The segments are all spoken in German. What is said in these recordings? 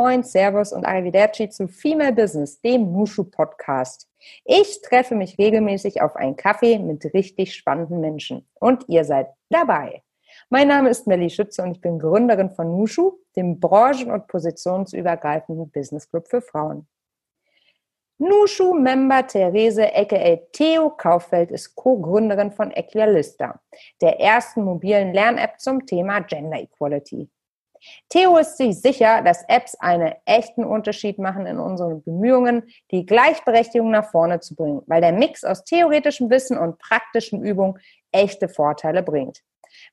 moin, Servus und Arrivederci zu Female Business, dem Nushu Podcast. Ich treffe mich regelmäßig auf einen Kaffee mit richtig spannenden Menschen und ihr seid dabei. Mein Name ist Melly Schütze und ich bin Gründerin von Nushu, dem branchen- und positionsübergreifenden Business Club für Frauen. Nushu-Member Therese aka Theo Kauffeld ist Co-Gründerin von Equialista, der ersten mobilen Lern-App zum Thema Gender Equality. Theo ist sich sicher, dass Apps einen echten Unterschied machen in unseren Bemühungen, die Gleichberechtigung nach vorne zu bringen, weil der Mix aus theoretischem Wissen und praktischen Übungen echte Vorteile bringt.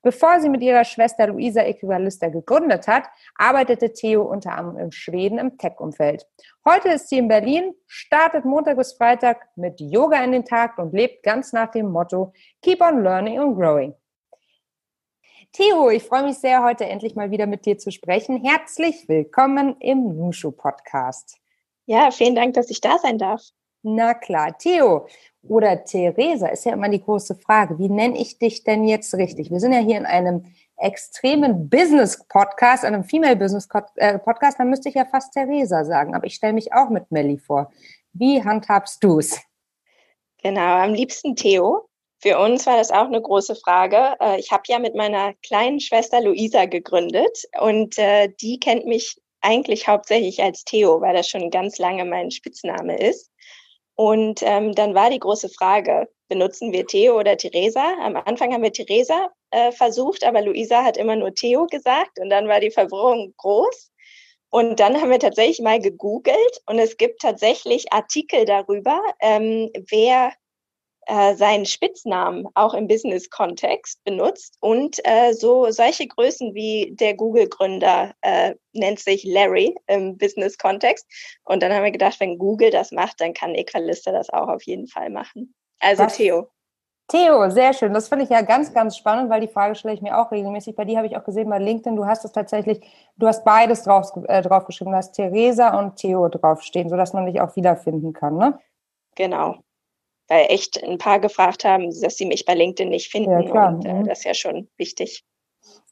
Bevor sie mit ihrer Schwester Luisa Equivalista gegründet hat, arbeitete Theo unter anderem in Schweden im Tech-Umfeld. Heute ist sie in Berlin, startet Montag bis Freitag mit Yoga in den Tag und lebt ganz nach dem Motto Keep on Learning and Growing. Theo, ich freue mich sehr, heute endlich mal wieder mit dir zu sprechen. Herzlich willkommen im Nushu Podcast. Ja, vielen Dank, dass ich da sein darf. Na klar, Theo oder Theresa ist ja immer die große Frage. Wie nenne ich dich denn jetzt richtig? Wir sind ja hier in einem extremen Business-Podcast, einem Female-Business-Podcast, äh, dann müsste ich ja fast Theresa sagen. Aber ich stelle mich auch mit Melli vor. Wie handhabst du es? Genau, am liebsten Theo. Für uns war das auch eine große Frage. Äh, ich habe ja mit meiner kleinen Schwester Luisa gegründet und äh, die kennt mich eigentlich hauptsächlich als Theo, weil das schon ganz lange mein Spitzname ist. Und ähm, dann war die große Frage, benutzen wir Theo oder Theresa? Am Anfang haben wir Theresa äh, versucht, aber Luisa hat immer nur Theo gesagt und dann war die Verwirrung groß. Und dann haben wir tatsächlich mal gegoogelt und es gibt tatsächlich Artikel darüber, ähm, wer äh, seinen Spitznamen auch im Business-Kontext benutzt. Und äh, so solche Größen wie der Google-Gründer äh, nennt sich Larry im Business-Kontext. Und dann haben wir gedacht, wenn Google das macht, dann kann Equalista das auch auf jeden Fall machen. Also das, Theo. Theo, sehr schön. Das finde ich ja ganz, ganz spannend, weil die Frage stelle ich mir auch regelmäßig. Bei dir habe ich auch gesehen, bei LinkedIn, du hast es tatsächlich, du hast beides drauf, äh, draufgeschrieben. Du hast Theresa und Theo draufstehen, sodass man dich auch wiederfinden kann, ne? Genau weil echt ein paar gefragt haben, dass sie mich bei LinkedIn nicht finden. Ja, klar. Und äh, mhm. das ist ja schon wichtig.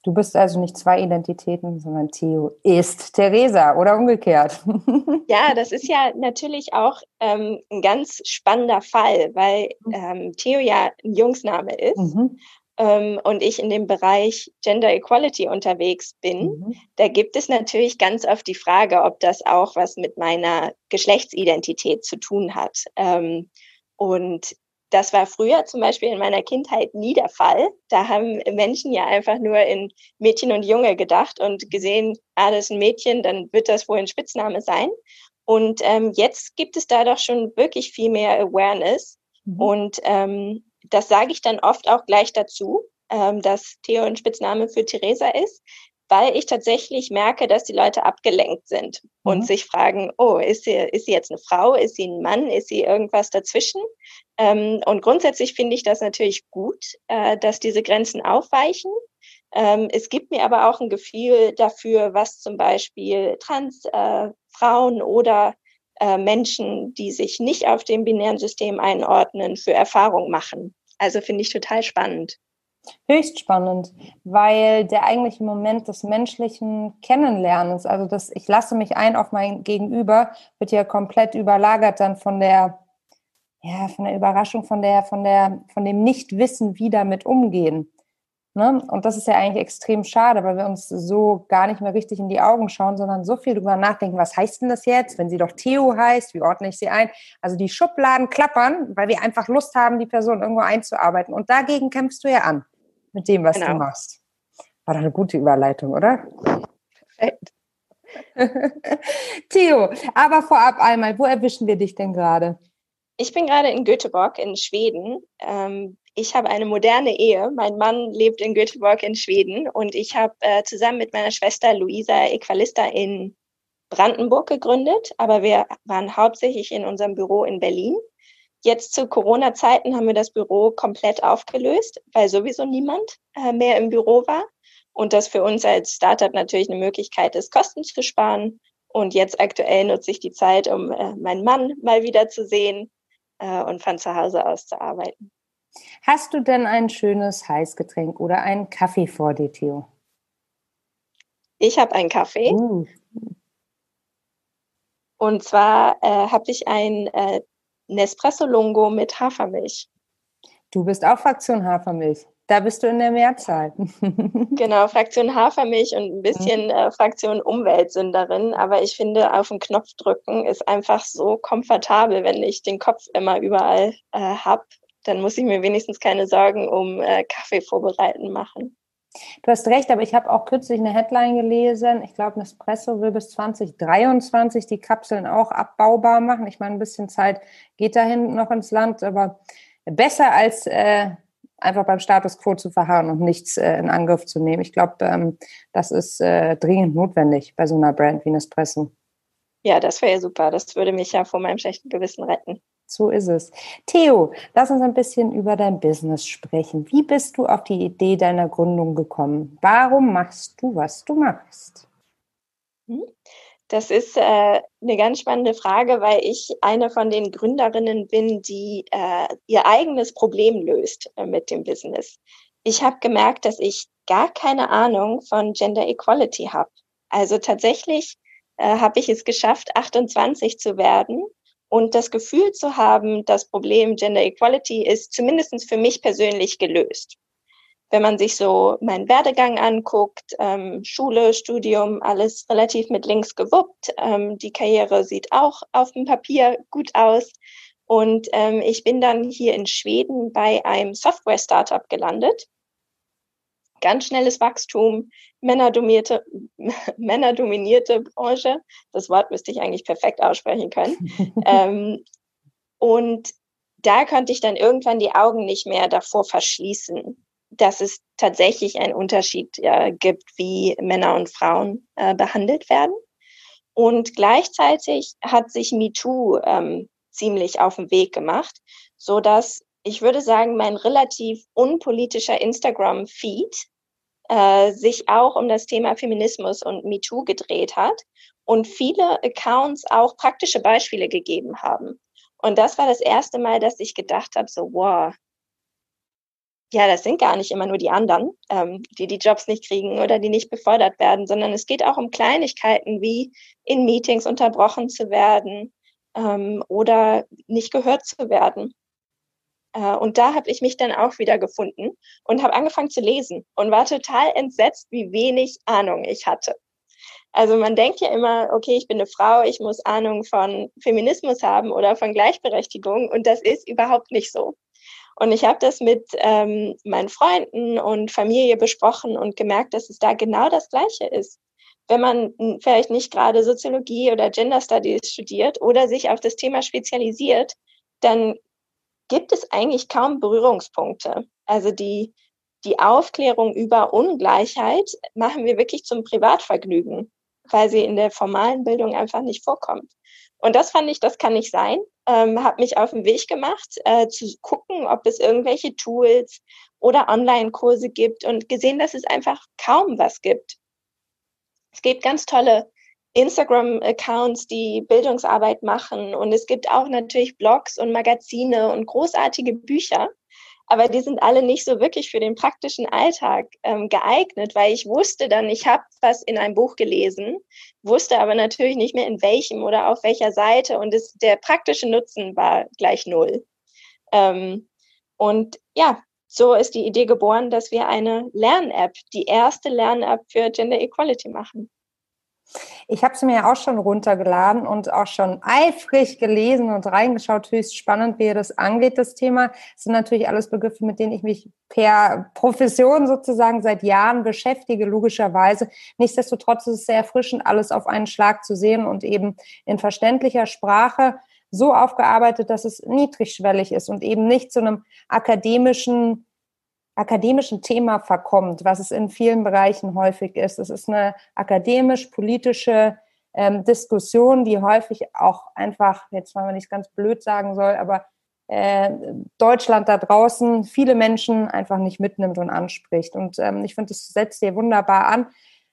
Du bist also nicht zwei Identitäten, sondern Theo ist Theresa oder umgekehrt. ja, das ist ja natürlich auch ähm, ein ganz spannender Fall, weil mhm. ähm, Theo ja ein Jungsname ist. Mhm. Ähm, und ich in dem Bereich Gender Equality unterwegs bin, mhm. da gibt es natürlich ganz oft die Frage, ob das auch was mit meiner Geschlechtsidentität zu tun hat. Ähm, und das war früher zum Beispiel in meiner Kindheit nie der Fall. Da haben Menschen ja einfach nur in Mädchen und Junge gedacht und gesehen, ah, das ist ein Mädchen, dann wird das wohl ein Spitzname sein. Und ähm, jetzt gibt es da doch schon wirklich viel mehr Awareness. Mhm. Und ähm, das sage ich dann oft auch gleich dazu, ähm, dass Theo ein Spitzname für Theresa ist, weil ich tatsächlich merke, dass die Leute abgelenkt sind mhm. und sich fragen, oh, ist sie, ist sie jetzt eine Frau, ist sie ein Mann, ist sie irgendwas dazwischen? Ähm, und grundsätzlich finde ich das natürlich gut, äh, dass diese Grenzen aufweichen. Ähm, es gibt mir aber auch ein Gefühl dafür, was zum Beispiel Transfrauen äh, oder äh, Menschen, die sich nicht auf dem binären System einordnen, für Erfahrungen machen. Also finde ich total spannend. Höchst spannend, weil der eigentliche Moment des menschlichen Kennenlernens, also das ich lasse mich ein auf mein Gegenüber, wird ja komplett überlagert dann von der, ja, von der Überraschung, von der, von der, von dem Nichtwissen, wie damit umgehen. Ne? Und das ist ja eigentlich extrem schade, weil wir uns so gar nicht mehr richtig in die Augen schauen, sondern so viel drüber nachdenken, was heißt denn das jetzt, wenn sie doch Theo heißt, wie ordne ich sie ein? Also die Schubladen klappern, weil wir einfach Lust haben, die Person irgendwo einzuarbeiten. Und dagegen kämpfst du ja an mit dem, was genau. du machst. War doch eine gute Überleitung, oder? Perfekt. Theo, aber vorab einmal, wo erwischen wir dich denn gerade? Ich bin gerade in Göteborg in Schweden. Ähm, ich habe eine moderne Ehe. Mein Mann lebt in Göteborg in Schweden und ich habe äh, zusammen mit meiner Schwester Luisa Equalista in Brandenburg gegründet, aber wir waren hauptsächlich in unserem Büro in Berlin. Jetzt zu Corona-Zeiten haben wir das Büro komplett aufgelöst, weil sowieso niemand äh, mehr im Büro war. Und das für uns als Startup natürlich eine Möglichkeit ist, Kosten zu sparen. Und jetzt aktuell nutze ich die Zeit, um äh, meinen Mann mal wieder zu sehen äh, und von zu Hause aus zu arbeiten. Hast du denn ein schönes Heißgetränk oder einen Kaffee vor dir, Theo? Ich habe einen Kaffee. Uh. Und zwar äh, habe ich ein äh, Nespresso Lungo mit Hafermilch. Du bist auch Fraktion Hafermilch. Da bist du in der Mehrzahl. genau, Fraktion Hafermilch und ein bisschen mhm. äh, Fraktion Umweltsünderin. Aber ich finde, auf den Knopf drücken ist einfach so komfortabel, wenn ich den Kopf immer überall äh, habe. Dann muss ich mir wenigstens keine Sorgen um äh, Kaffee vorbereiten machen. Du hast recht, aber ich habe auch kürzlich eine Headline gelesen. Ich glaube, Nespresso will bis 2023 die Kapseln auch abbaubar machen. Ich meine, ein bisschen Zeit geht dahin noch ins Land, aber besser als äh, einfach beim Status quo zu verharren und nichts äh, in Angriff zu nehmen. Ich glaube, ähm, das ist äh, dringend notwendig bei so einer Brand wie Nespresso. Ja, das wäre ja super. Das würde mich ja vor meinem schlechten Gewissen retten. So ist es. Theo, lass uns ein bisschen über dein Business sprechen. Wie bist du auf die Idee deiner Gründung gekommen? Warum machst du, was du machst? Hm? Das ist äh, eine ganz spannende Frage, weil ich eine von den Gründerinnen bin, die äh, ihr eigenes Problem löst äh, mit dem Business. Ich habe gemerkt, dass ich gar keine Ahnung von Gender Equality habe. Also tatsächlich äh, habe ich es geschafft, 28 zu werden und das Gefühl zu haben, das Problem Gender Equality ist zumindest für mich persönlich gelöst wenn man sich so meinen Werdegang anguckt, ähm, Schule, Studium, alles relativ mit links gewuppt. Ähm, die Karriere sieht auch auf dem Papier gut aus. Und ähm, ich bin dann hier in Schweden bei einem Software-Startup gelandet. Ganz schnelles Wachstum, männerdominierte, männerdominierte Branche. Das Wort müsste ich eigentlich perfekt aussprechen können. ähm, und da konnte ich dann irgendwann die Augen nicht mehr davor verschließen dass es tatsächlich einen Unterschied äh, gibt, wie Männer und Frauen äh, behandelt werden. Und gleichzeitig hat sich MeToo ähm, ziemlich auf den Weg gemacht, so dass ich würde sagen, mein relativ unpolitischer Instagram-Feed äh, sich auch um das Thema Feminismus und MeToo gedreht hat und viele Accounts auch praktische Beispiele gegeben haben. Und das war das erste Mal, dass ich gedacht habe, so, wow, ja, das sind gar nicht immer nur die anderen, ähm, die die Jobs nicht kriegen oder die nicht befördert werden, sondern es geht auch um Kleinigkeiten wie in Meetings unterbrochen zu werden ähm, oder nicht gehört zu werden. Äh, und da habe ich mich dann auch wieder gefunden und habe angefangen zu lesen und war total entsetzt, wie wenig Ahnung ich hatte. Also man denkt ja immer, okay, ich bin eine Frau, ich muss Ahnung von Feminismus haben oder von Gleichberechtigung und das ist überhaupt nicht so. Und ich habe das mit ähm, meinen Freunden und Familie besprochen und gemerkt, dass es da genau das Gleiche ist. Wenn man vielleicht nicht gerade Soziologie oder Gender Studies studiert oder sich auf das Thema spezialisiert, dann gibt es eigentlich kaum Berührungspunkte. Also die, die Aufklärung über Ungleichheit machen wir wirklich zum Privatvergnügen, weil sie in der formalen Bildung einfach nicht vorkommt. Und das fand ich, das kann nicht sein. Ähm, habe mich auf den Weg gemacht, äh, zu gucken, ob es irgendwelche Tools oder Online-Kurse gibt und gesehen, dass es einfach kaum was gibt. Es gibt ganz tolle Instagram-Accounts, die Bildungsarbeit machen und es gibt auch natürlich Blogs und Magazine und großartige Bücher aber die sind alle nicht so wirklich für den praktischen Alltag ähm, geeignet, weil ich wusste dann, ich habe was in einem Buch gelesen, wusste aber natürlich nicht mehr in welchem oder auf welcher Seite und es, der praktische Nutzen war gleich null. Ähm, und ja, so ist die Idee geboren, dass wir eine Lern-App, die erste Lern-App für Gender Equality machen. Ich habe sie mir auch schon runtergeladen und auch schon eifrig gelesen und reingeschaut, höchst spannend, wie das angeht, das Thema. Das sind natürlich alles Begriffe, mit denen ich mich per Profession sozusagen seit Jahren beschäftige, logischerweise. Nichtsdestotrotz ist es sehr erfrischend, alles auf einen Schlag zu sehen und eben in verständlicher Sprache so aufgearbeitet, dass es niedrigschwellig ist und eben nicht zu einem akademischen akademischen Thema verkommt, was es in vielen Bereichen häufig ist. Es ist eine akademisch-politische ähm, Diskussion, die häufig auch einfach, jetzt wenn man nicht ganz blöd sagen soll, aber äh, Deutschland da draußen viele Menschen einfach nicht mitnimmt und anspricht. Und ähm, ich finde, das setzt dir wunderbar an.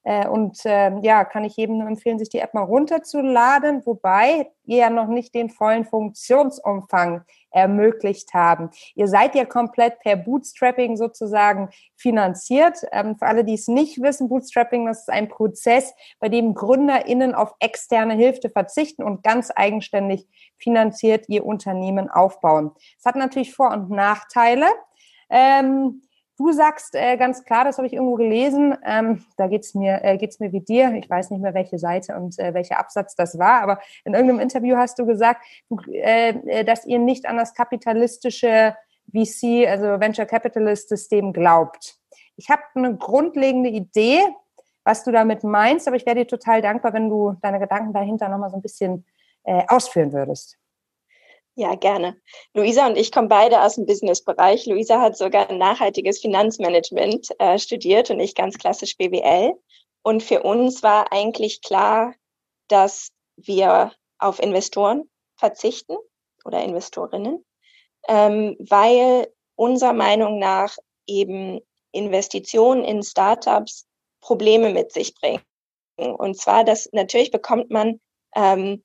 Äh, und äh, ja, kann ich jedem nur empfehlen, sich die App mal runterzuladen, wobei ihr ja noch nicht den vollen Funktionsumfang ermöglicht haben. Ihr seid ja komplett per Bootstrapping sozusagen finanziert. Ähm, für alle, die es nicht wissen, Bootstrapping, das ist ein Prozess, bei dem GründerInnen auf externe Hilfe verzichten und ganz eigenständig finanziert ihr Unternehmen aufbauen. Es hat natürlich Vor- und Nachteile. Ähm, Du sagst äh, ganz klar, das habe ich irgendwo gelesen, ähm, da geht's mir, äh, geht's mir wie dir. Ich weiß nicht mehr, welche Seite und äh, welcher Absatz das war, aber in irgendeinem Interview hast du gesagt, du, äh, äh dass ihr nicht an das kapitalistische VC, also Venture Capitalist System glaubt. Ich habe eine grundlegende Idee, was du damit meinst, aber ich wäre dir total dankbar, wenn du deine Gedanken dahinter nochmal so ein bisschen äh, ausführen würdest. Ja, gerne. Luisa und ich kommen beide aus dem Businessbereich. Luisa hat sogar nachhaltiges Finanzmanagement äh, studiert und ich ganz klassisch BWL. Und für uns war eigentlich klar, dass wir auf Investoren verzichten oder Investorinnen, ähm, weil unserer Meinung nach eben Investitionen in Startups Probleme mit sich bringen. Und zwar, dass natürlich bekommt man ähm,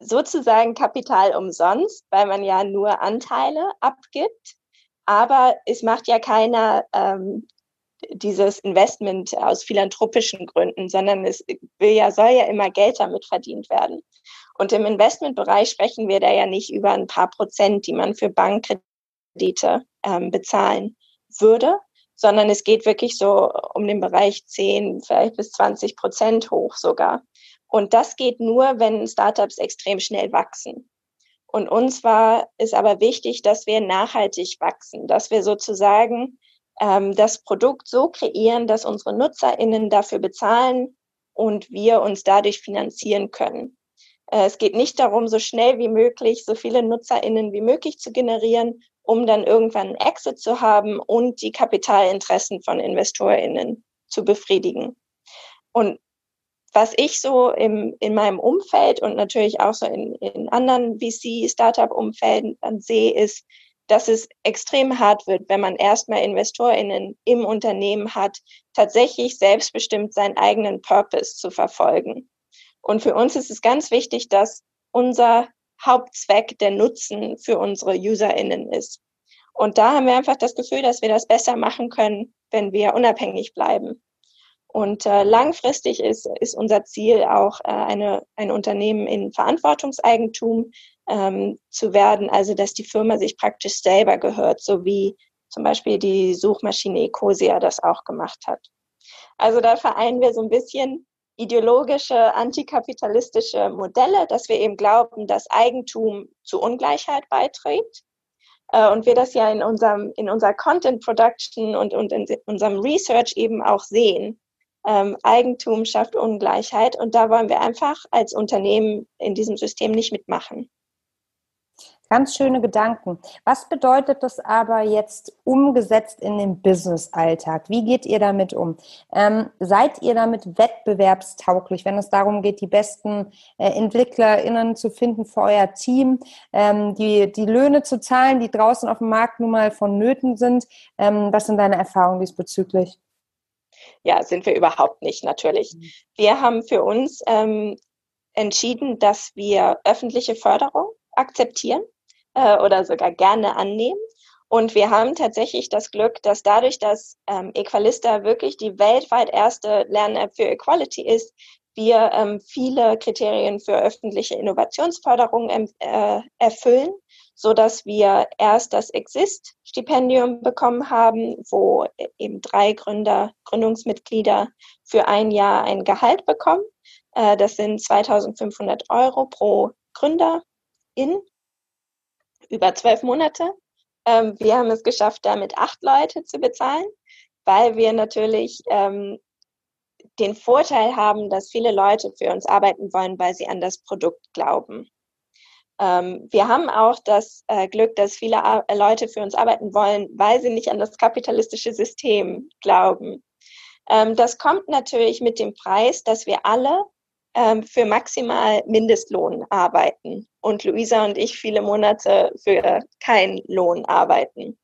sozusagen Kapital umsonst, weil man ja nur Anteile abgibt. Aber es macht ja keiner ähm, dieses Investment aus philanthropischen Gründen, sondern es will ja, soll ja immer Geld damit verdient werden. Und im Investmentbereich sprechen wir da ja nicht über ein paar Prozent, die man für Bankkredite ähm, bezahlen würde, sondern es geht wirklich so um den Bereich 10, vielleicht bis 20 Prozent hoch sogar. Und das geht nur, wenn Startups extrem schnell wachsen. Und uns war es aber wichtig, dass wir nachhaltig wachsen, dass wir sozusagen ähm, das Produkt so kreieren, dass unsere NutzerInnen dafür bezahlen und wir uns dadurch finanzieren können. Äh, es geht nicht darum, so schnell wie möglich so viele NutzerInnen wie möglich zu generieren, um dann irgendwann einen Exit zu haben und die Kapitalinteressen von InvestorInnen zu befriedigen. Und was ich so im, in meinem Umfeld und natürlich auch so in, in anderen VC-Startup-Umfelden sehe, ist, dass es extrem hart wird, wenn man erstmal InvestorInnen im Unternehmen hat, tatsächlich selbstbestimmt seinen eigenen Purpose zu verfolgen. Und für uns ist es ganz wichtig, dass unser Hauptzweck der Nutzen für unsere UserInnen ist. Und da haben wir einfach das Gefühl, dass wir das besser machen können, wenn wir unabhängig bleiben. Und äh, langfristig ist, ist unser Ziel auch äh, eine, ein Unternehmen in Verantwortungseigentum ähm, zu werden, also dass die Firma sich praktisch selber gehört, so wie zum Beispiel die Suchmaschine Ecosia das auch gemacht hat. Also da vereinen wir so ein bisschen ideologische, antikapitalistische Modelle, dass wir eben glauben, dass Eigentum zu Ungleichheit beiträgt. Äh, und wir das ja in unserem, in unserer Content Production und, und in unserem Research eben auch sehen, ähm, Eigentum schafft Ungleichheit und da wollen wir einfach als Unternehmen in diesem System nicht mitmachen. Ganz schöne Gedanken. Was bedeutet das aber jetzt umgesetzt in den Business-Alltag? Wie geht ihr damit um? Ähm, seid ihr damit wettbewerbstauglich, wenn es darum geht, die besten äh, EntwicklerInnen zu finden für euer Team, ähm, die, die Löhne zu zahlen, die draußen auf dem Markt nun mal vonnöten sind? Ähm, was sind deine Erfahrungen diesbezüglich? Ja, sind wir überhaupt nicht natürlich. Mhm. Wir haben für uns ähm, entschieden, dass wir öffentliche Förderung akzeptieren äh, oder sogar gerne annehmen. Und wir haben tatsächlich das Glück, dass dadurch, dass ähm, Equalista wirklich die weltweit erste Lern-App für Equality ist, wir ähm, viele Kriterien für öffentliche Innovationsförderung ähm, äh, erfüllen so dass wir erst das Exist-Stipendium bekommen haben, wo eben drei Gründer, Gründungsmitglieder für ein Jahr ein Gehalt bekommen. Äh, das sind 2500 Euro pro Gründerin über zwölf Monate. Ähm, wir haben es geschafft, damit acht Leute zu bezahlen, weil wir natürlich ähm, den Vorteil haben, dass viele Leute für uns arbeiten wollen, weil sie an das Produkt glauben. Ähm, wir haben auch das äh, Glück, dass viele äh, Leute für uns arbeiten wollen, weil sie nicht an das kapitalistische System glauben. Ähm, das kommt natürlich mit dem Preis, dass wir alle ähm, für maximal Mindestlohn arbeiten und Luisa und ich viele Monate für keinen Lohn arbeiten.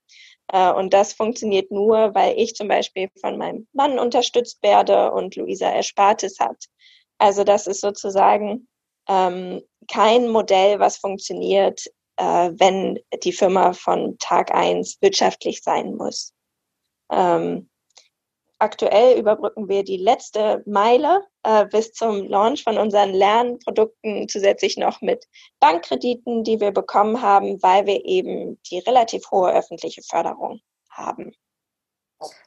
Äh, und das funktioniert nur, weil ich zum Beispiel von meinem Mann unterstützt werde und Luisa Erspartes hat. Also das ist sozusagen ähm, kein Modell, was funktioniert äh, wenn die Firma von Tag eins wirtschaftlich sein muss. Ähm, aktuell überbrücken wir die letzte Meile äh, bis zum Launch von unseren Lernprodukten zusätzlich noch mit Bankkrediten, die wir bekommen haben, weil wir eben die relativ hohe öffentliche Förderung haben.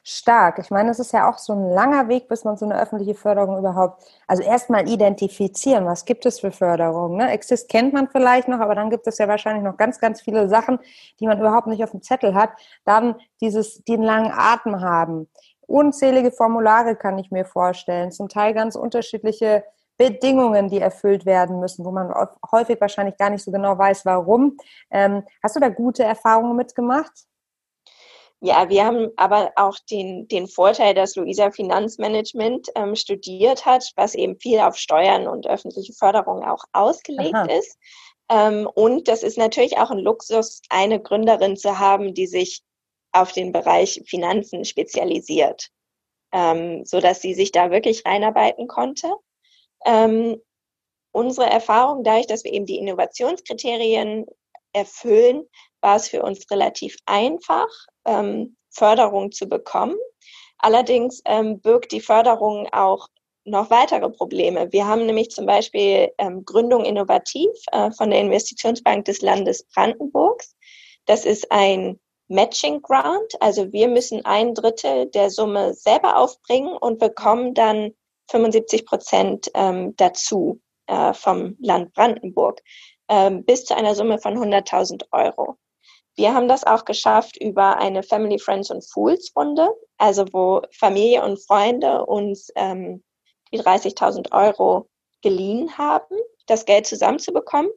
Stark. Ich meine, es ist ja auch so ein langer Weg, bis man so eine öffentliche Förderung überhaupt, also erstmal identifizieren, was gibt es für Förderungen. Ne? Exist kennt man vielleicht noch, aber dann gibt es ja wahrscheinlich noch ganz, ganz viele Sachen, die man überhaupt nicht auf dem Zettel hat. Dann dieses, den langen Atem haben. Unzählige Formulare kann ich mir vorstellen, zum Teil ganz unterschiedliche Bedingungen, die erfüllt werden müssen, wo man häufig wahrscheinlich gar nicht so genau weiß, warum. Ähm, hast du da gute Erfahrungen mitgemacht? Ja, wir haben aber auch den, den Vorteil, dass Luisa Finanzmanagement ähm, studiert hat, was eben viel auf Steuern und öffentliche Förderung auch ausgelegt Aha. ist. Ähm, und das ist natürlich auch ein Luxus, eine Gründerin zu haben, die sich auf den Bereich Finanzen spezialisiert, ähm, so dass sie sich da wirklich reinarbeiten konnte. Ähm, unsere Erfahrung, dadurch, dass wir eben die Innovationskriterien erfüllen, war es für uns relativ einfach, ähm, Förderung zu bekommen. Allerdings ähm, birgt die Förderung auch noch weitere Probleme. Wir haben nämlich zum Beispiel ähm, Gründung Innovativ äh, von der Investitionsbank des Landes Brandenburgs. Das ist ein Matching Grant, also wir müssen ein Drittel der Summe selber aufbringen und bekommen dann 75 Prozent ähm, dazu äh, vom Land Brandenburg ähm, bis zu einer Summe von 100.000 Euro. Wir haben das auch geschafft über eine Family, Friends und Fools Runde, also wo Familie und Freunde uns ähm, die 30.000 Euro geliehen haben, das Geld zusammenzubekommen.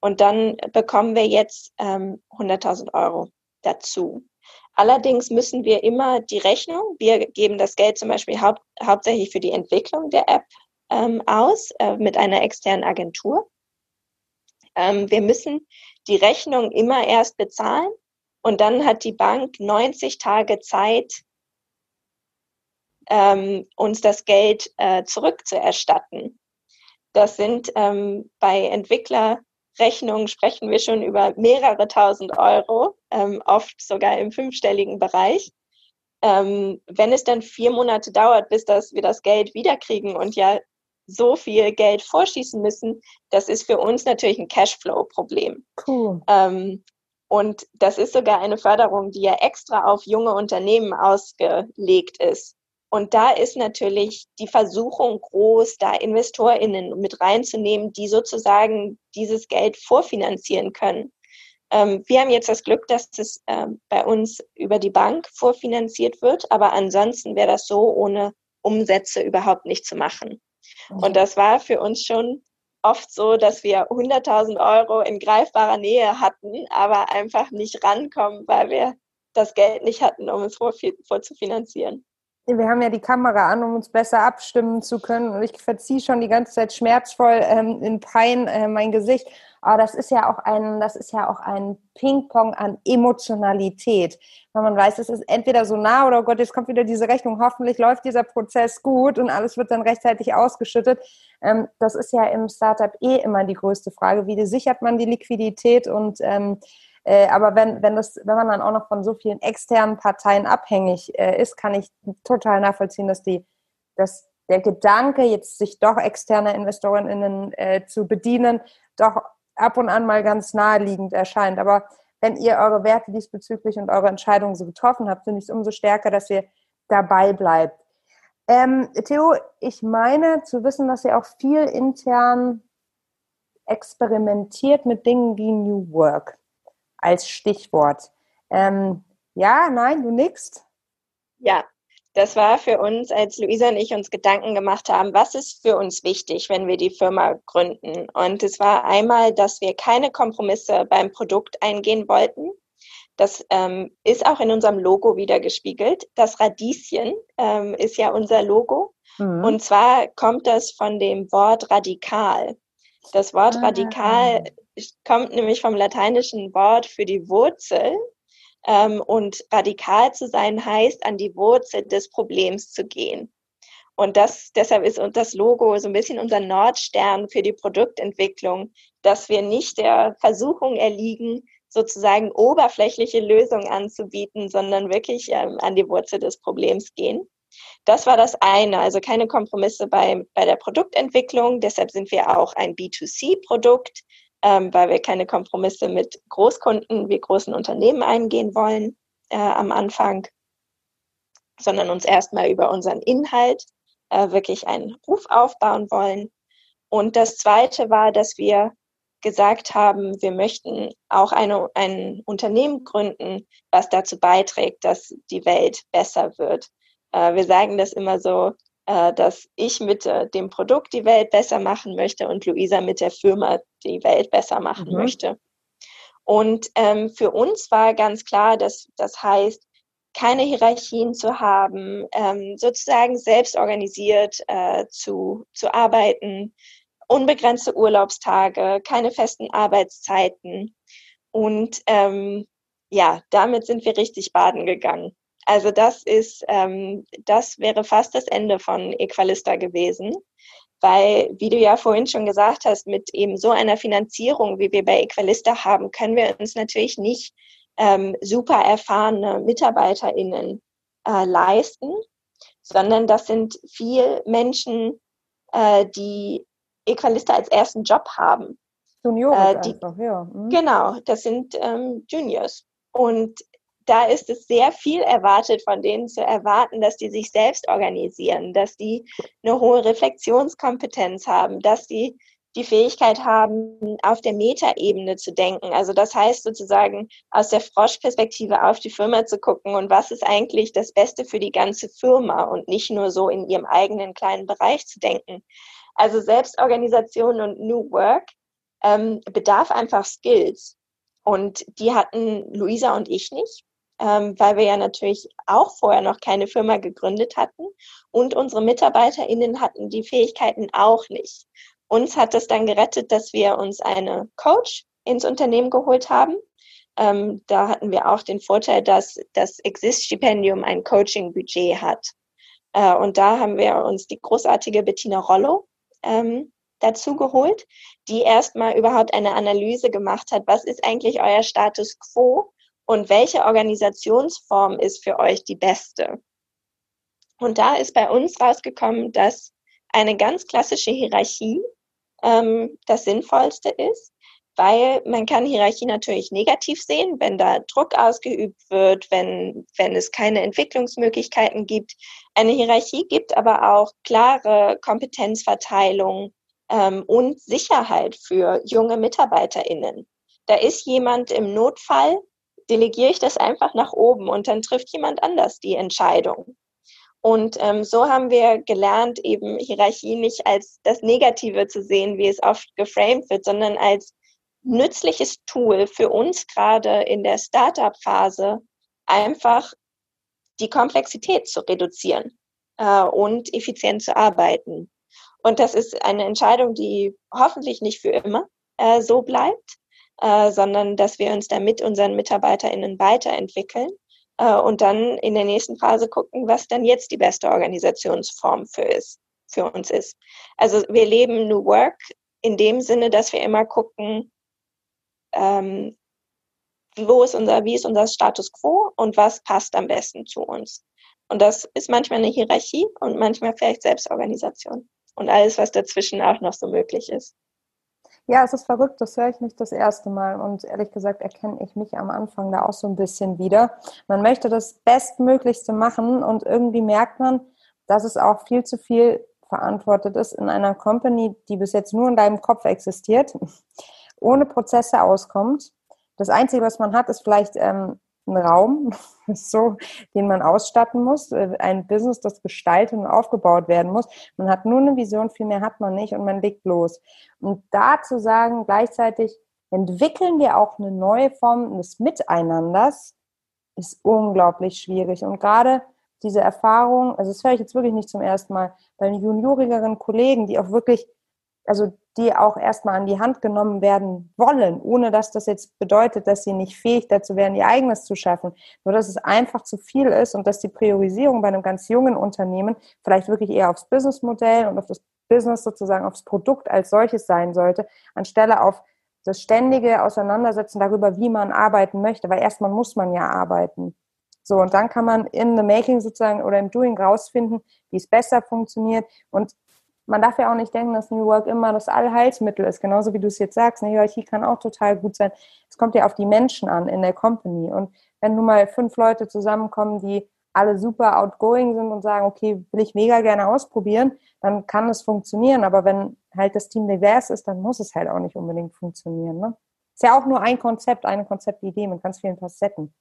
Und dann bekommen wir jetzt ähm, 100.000 Euro dazu. Allerdings müssen wir immer die Rechnung, wir geben das Geld zum Beispiel hau hauptsächlich für die Entwicklung der App ähm, aus äh, mit einer externen Agentur. Ähm, wir müssen die Rechnung immer erst bezahlen und dann hat die Bank 90 Tage Zeit, ähm, uns das Geld äh, zurückzuerstatten. Das sind ähm, bei Entwicklerrechnungen sprechen wir schon über mehrere tausend Euro, ähm, oft sogar im fünfstelligen Bereich. Ähm, wenn es dann vier Monate dauert, bis das, wir das Geld wiederkriegen und ja so viel Geld vorschießen müssen, das ist für uns natürlich ein Cashflow-Problem. Cool. Ähm, und das ist sogar eine Förderung, die ja extra auf junge Unternehmen ausgelegt ist. Und da ist natürlich die Versuchung groß, da InvestorInnen mit reinzunehmen, die sozusagen dieses Geld vorfinanzieren können. Ähm, wir haben jetzt das Glück, dass es ähm, bei uns über die Bank vorfinanziert wird, aber ansonsten wäre das so ohne Umsätze überhaupt nicht zu machen. Und das war für uns schon oft so, dass wir 100.000 Euro in greifbarer Nähe hatten, aber einfach nicht rankommen, weil wir das Geld nicht hatten, um es vorzufinanzieren. Wir haben ja die Kamera an, um uns besser abstimmen zu können. Und ich verziehe schon die ganze Zeit schmerzvoll ähm, in Pein äh, mein Gesicht. Aber das ist ja auch ein, das ist ja auch ein Ping-Pong an Emotionalität. Weil man weiß, es ist entweder so nah oder oh Gott, jetzt kommt wieder diese Rechnung. Hoffentlich läuft dieser Prozess gut und alles wird dann rechtzeitig ausgeschüttet. Ähm, das ist ja im Startup eh immer die größte Frage. Wie sichert man die Liquidität und ähm, äh, aber wenn, wenn, das, wenn man dann auch noch von so vielen externen Parteien abhängig äh, ist, kann ich total nachvollziehen, dass die, dass der Gedanke, jetzt sich doch externe InvestorInnen äh, zu bedienen, doch ab und an mal ganz naheliegend erscheint. Aber wenn ihr eure Werte diesbezüglich und eure Entscheidungen so getroffen habt, finde ich es umso stärker, dass ihr dabei bleibt. Ähm, Theo, ich meine zu wissen, dass ihr auch viel intern experimentiert mit Dingen wie New Work als Stichwort. Ähm, ja, nein, du nix? Ja, das war für uns, als Luisa und ich uns Gedanken gemacht haben, was ist für uns wichtig, wenn wir die Firma gründen. Und es war einmal, dass wir keine Kompromisse beim Produkt eingehen wollten. Das ähm, ist auch in unserem Logo wieder gespiegelt. Das Radieschen ähm, ist ja unser Logo. Mhm. Und zwar kommt das von dem Wort radikal. Das Wort ah. radikal kommt nämlich vom lateinischen Wort für die Wurzel. Ähm, und radikal zu sein heißt, an die Wurzel des Problems zu gehen. Und das, deshalb ist das Logo so ein bisschen unser Nordstern für die Produktentwicklung, dass wir nicht der Versuchung erliegen, sozusagen oberflächliche Lösungen anzubieten, sondern wirklich ähm, an die Wurzel des Problems gehen. Das war das eine, also keine Kompromisse bei, bei der Produktentwicklung. Deshalb sind wir auch ein B2C-Produkt, ähm, weil wir keine Kompromisse mit Großkunden wie großen Unternehmen eingehen wollen äh, am Anfang, sondern uns erstmal über unseren Inhalt äh, wirklich einen Ruf aufbauen wollen. Und das Zweite war, dass wir gesagt haben, wir möchten auch eine, ein Unternehmen gründen, was dazu beiträgt, dass die Welt besser wird. Äh, wir sagen das immer so, äh, dass ich mit äh, dem Produkt die Welt besser machen möchte und Luisa mit der Firma die Welt besser machen mhm. möchte. Und ähm, für uns war ganz klar, dass das heißt, keine Hierarchien zu haben, ähm, sozusagen selbst organisiert äh, zu, zu arbeiten, unbegrenzte Urlaubstage, keine festen Arbeitszeiten. Und ähm, ja, damit sind wir richtig baden gegangen. Also das ist, ähm, das wäre fast das Ende von Equalista gewesen, weil, wie du ja vorhin schon gesagt hast, mit eben so einer Finanzierung, wie wir bei Equalista haben, können wir uns natürlich nicht ähm, super erfahrene MitarbeiterInnen äh, leisten, sondern das sind viel Menschen, äh, die Equalista als ersten Job haben. Junioren äh, die, einfach, ja. Mhm. Genau, das sind ähm, Juniors. Und da ist es sehr viel erwartet von denen zu erwarten, dass die sich selbst organisieren, dass die eine hohe Reflexionskompetenz haben, dass die die Fähigkeit haben, auf der Metaebene zu denken. Also das heißt sozusagen aus der Froschperspektive auf die Firma zu gucken und was ist eigentlich das Beste für die ganze Firma und nicht nur so in ihrem eigenen kleinen Bereich zu denken. Also Selbstorganisation und New Work ähm, bedarf einfach Skills. Und die hatten Luisa und ich nicht, ähm, weil wir ja natürlich auch vorher noch keine Firma gegründet hatten. Und unsere MitarbeiterInnen hatten die Fähigkeiten auch nicht. Uns hat es dann gerettet, dass wir uns eine Coach ins Unternehmen geholt haben. Ähm, da hatten wir auch den Vorteil, dass das Exist-Stipendium ein Coaching-Budget hat. Äh, und da haben wir uns die großartige Bettina Rollo ähm, dazu geholt, die erstmal überhaupt eine Analyse gemacht hat, was ist eigentlich euer Status quo und welche Organisationsform ist für euch die beste. Und da ist bei uns rausgekommen, dass eine ganz klassische Hierarchie ähm, das Sinnvollste ist, weil man kann Hierarchie natürlich negativ sehen, wenn da Druck ausgeübt wird, wenn, wenn es keine Entwicklungsmöglichkeiten gibt. Eine Hierarchie gibt aber auch klare Kompetenzverteilung ähm, und Sicherheit für junge MitarbeiterInnen. Da ist jemand im Notfall, delegiere ich das einfach nach oben und dann trifft jemand anders die Entscheidung. Und ähm, so haben wir gelernt, eben Hierarchie nicht als das Negative zu sehen, wie es oft geframed wird, sondern als nützliches Tool für uns gerade in der Startup-Phase, einfach die Komplexität zu reduzieren äh, und effizient zu arbeiten. Und das ist eine Entscheidung, die hoffentlich nicht für immer äh, so bleibt, äh, sondern dass wir uns da mit unseren MitarbeiterInnen weiterentwickeln äh, und dann in der nächsten Phase gucken, was dann jetzt die beste Organisationsform für, ist, für uns ist. Also wir leben New Work in dem Sinne, dass wir immer gucken, ähm, wo ist unser, wie ist unser Status quo und was passt am besten zu uns. Und das ist manchmal eine Hierarchie und manchmal vielleicht Selbstorganisation und alles, was dazwischen auch noch so möglich ist. Ja, es ist verrückt, das höre ich nicht das erste Mal und ehrlich gesagt erkenne ich mich am Anfang da auch so ein bisschen wieder. Man möchte das Bestmöglichste machen und irgendwie merkt man, dass es auch viel zu viel verantwortet ist in einer Company, die bis jetzt nur in deinem Kopf existiert, ohne Prozesse auskommt. Das Einzige, was man hat, ist vielleicht ähm, ein Raum, so, den man ausstatten muss, äh, ein Business, das gestaltet und aufgebaut werden muss. Man hat nur eine Vision, viel mehr hat man nicht und man legt los. Und da zu sagen, gleichzeitig entwickeln wir auch eine neue Form des Miteinanders, ist unglaublich schwierig. Und gerade diese Erfahrung, also das höre ich jetzt wirklich nicht zum ersten Mal, bei juniorigeren Kollegen, die auch wirklich, also die auch erstmal an die Hand genommen werden wollen, ohne dass das jetzt bedeutet, dass sie nicht fähig dazu wären, ihr eigenes zu schaffen. Nur dass es einfach zu viel ist und dass die Priorisierung bei einem ganz jungen Unternehmen vielleicht wirklich eher aufs Businessmodell und auf das Business sozusagen aufs Produkt als solches sein sollte, anstelle auf das ständige Auseinandersetzen darüber, wie man arbeiten möchte, weil erstmal muss man ja arbeiten. So, und dann kann man in the making sozusagen oder im doing rausfinden, wie es besser funktioniert. Und man darf ja auch nicht denken, dass New Work immer das Allheilsmittel ist, genauso wie du es jetzt sagst. Eine Hierarchie kann auch total gut sein. Es kommt ja auf die Menschen an in der Company. Und wenn nun mal fünf Leute zusammenkommen, die alle super outgoing sind und sagen, okay, will ich mega gerne ausprobieren, dann kann es funktionieren. Aber wenn halt das Team divers ist, dann muss es halt auch nicht unbedingt funktionieren. Ne? Ist ja auch nur ein Konzept, eine Konzeptidee mit ganz vielen Facetten.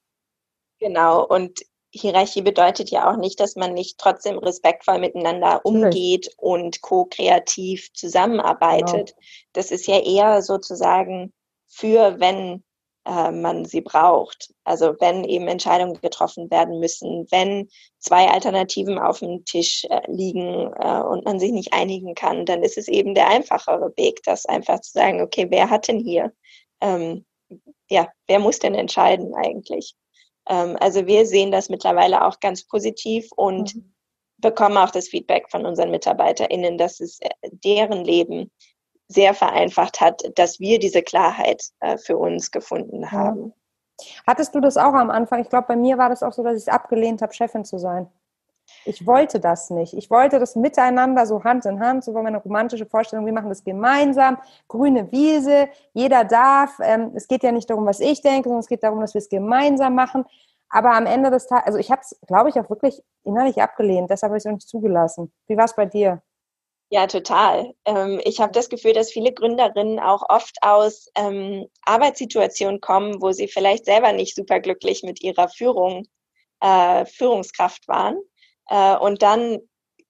Genau. Und Hierarchie bedeutet ja auch nicht, dass man nicht trotzdem respektvoll miteinander umgeht und ko-kreativ zusammenarbeitet. Genau. Das ist ja eher sozusagen für, wenn äh, man sie braucht. Also wenn eben Entscheidungen getroffen werden müssen, wenn zwei Alternativen auf dem Tisch äh, liegen äh, und man sich nicht einigen kann, dann ist es eben der einfachere Weg, das einfach zu sagen, okay, wer hat denn hier, ähm, ja, wer muss denn entscheiden eigentlich? Ähm, also wir sehen das mittlerweile auch ganz positiv und mhm. bekommen auch das Feedback von unseren MitarbeiterInnen, dass es äh, deren Leben sehr vereinfacht hat, dass wir diese Klarheit äh, für uns gefunden haben. Hattest du das auch am Anfang? Ich glaube, bei mir war das auch so, dass ich es abgelehnt habe, Chefin zu sein. Ich wollte das nicht. Ich wollte das miteinander, so Hand in Hand, so war meine romantische Vorstellung, wir machen das gemeinsam, grüne Wiese, jeder darf. Ähm, es geht ja nicht darum, was ich denke, sondern es geht darum, dass wir es gemeinsam machen. Aber am Ende des Tages, also ich habe es, glaube ich, auch wirklich innerlich abgelehnt, deshalb habe ich es auch nicht zugelassen. Wie war es bei dir? Ja, total. Ähm, ich habe das Gefühl, dass viele Gründerinnen auch oft aus ähm, Arbeitssituationen kommen, wo sie vielleicht selber nicht super glücklich mit ihrer Führung, äh, Führungskraft waren äh, und dann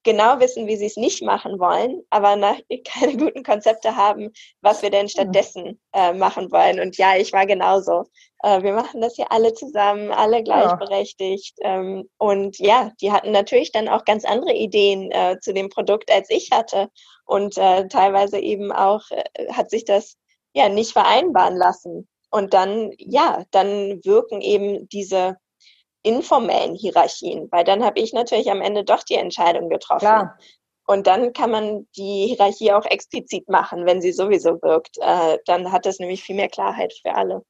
genau wissen, wie sie es nicht machen wollen, aber nach, keine guten Konzepte haben, was wir denn stattdessen äh, machen wollen. Und ja, ich war genauso. Äh, wir machen das hier alle zusammen, alle gleichberechtigt. Ja. Ähm, und ja, die hatten natürlich dann auch ganz andere Ideen äh, zu dem Produkt, als ich hatte. Und äh, teilweise eben auch äh, hat sich das ja nicht vereinbaren lassen. Und dann, ja, dann wirken eben diese informellen Hierarchien, weil dann habe ich natürlich am Ende doch die Entscheidung getroffen. Klar. Und dann kann man die Hierarchie auch explizit machen, wenn sie sowieso wirkt. Äh, dann hat das nämlich viel mehr Klarheit für alle.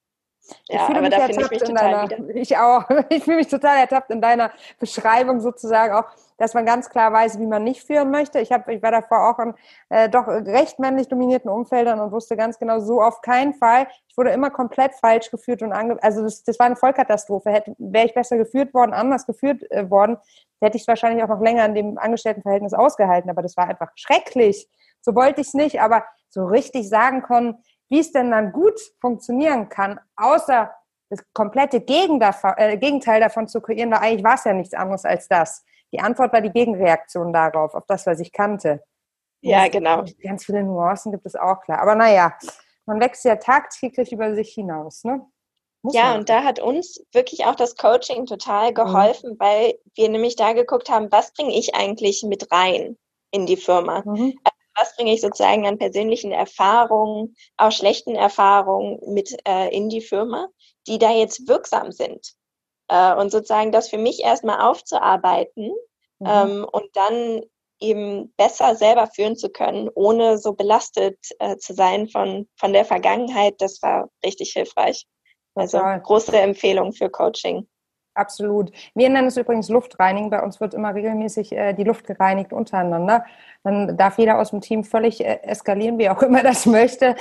Ja, aber da finde ich mich total deiner, wieder. Ich auch. Ich fühle mich total ertappt in deiner Beschreibung sozusagen auch, dass man ganz klar weiß, wie man nicht führen möchte. Ich, hab, ich war davor auch in äh, doch recht männlich dominierten Umfeldern und wusste ganz genau, so auf keinen Fall. Ich wurde immer komplett falsch geführt und ange also das, das war eine Vollkatastrophe. Hätte, wäre ich besser geführt worden, anders geführt äh, worden, hätte ich es wahrscheinlich auch noch länger in dem Angestelltenverhältnis ausgehalten. Aber das war einfach schrecklich. So wollte ich es nicht, aber so richtig sagen können, wie es denn dann gut funktionieren kann, außer das komplette äh, Gegenteil davon zu kreieren, weil eigentlich war es ja nichts anderes als das. Die Antwort war die Gegenreaktion darauf, auf das, was ich kannte. Ja, genau. Ganz viele Nuancen gibt es auch klar. Aber naja, man wächst ja tagtäglich über sich hinaus. Ne? Muss ja, und da hat uns wirklich auch das Coaching total mhm. geholfen, mhm. weil wir nämlich da geguckt haben, was bringe ich eigentlich mit rein in die Firma? Mhm. Also was bringe ich sozusagen an persönlichen Erfahrungen, auch schlechten Erfahrungen mit äh, in die Firma, die da jetzt wirksam sind. Äh, und sozusagen das für mich erstmal aufzuarbeiten mhm. ähm, und dann eben besser selber führen zu können, ohne so belastet äh, zu sein von, von der Vergangenheit, das war richtig hilfreich. Also große Empfehlung für Coaching. Absolut. Wir nennen es übrigens Luftreinigen. Bei uns wird immer regelmäßig äh, die Luft gereinigt untereinander. Dann darf jeder aus dem Team völlig äh, eskalieren, wie auch immer das möchte.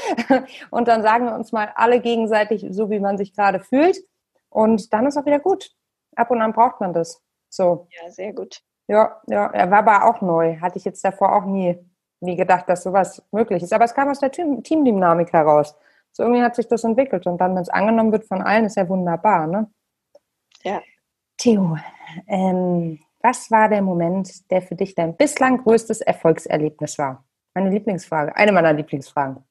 Und dann sagen wir uns mal alle gegenseitig, so wie man sich gerade fühlt. Und dann ist auch wieder gut. Ab und an braucht man das. So. Ja, sehr gut. Ja, ja, er war aber auch neu. Hatte ich jetzt davor auch nie, nie gedacht, dass sowas möglich ist. Aber es kam aus der Teamdynamik heraus. So irgendwie hat sich das entwickelt. Und dann, wenn es angenommen wird von allen, ist ja wunderbar, ne? Ja. Theo, ähm, was war der Moment, der für dich dein bislang größtes Erfolgserlebnis war? Meine Lieblingsfrage, eine meiner Lieblingsfragen.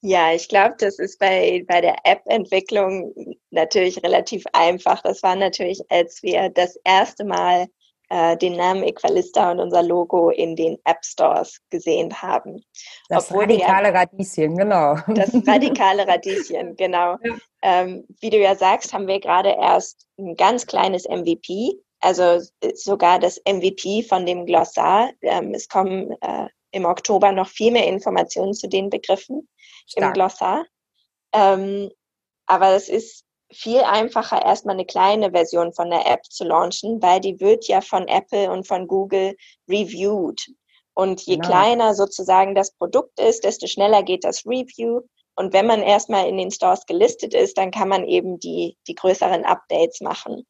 Ja, ich glaube, das ist bei, bei der App-Entwicklung natürlich relativ einfach. Das war natürlich, als wir das erste Mal äh, den Namen Equalista und unser Logo in den App Stores gesehen haben. Das Obwohl radikale ja, Radieschen, genau. Das radikale Radieschen, genau. Ja. Ähm, wie du ja sagst, haben wir gerade erst ein ganz kleines MVP, also sogar das MVP von dem Glossar. Ähm, es kommen äh, im Oktober noch viel mehr Informationen zu den Begriffen Stark. im Glossar. Ähm, aber es ist viel einfacher, erstmal eine kleine Version von der App zu launchen, weil die wird ja von Apple und von Google reviewed. Und je genau. kleiner sozusagen das Produkt ist, desto schneller geht das Review. Und wenn man erstmal in den Stores gelistet ist, dann kann man eben die, die größeren Updates machen.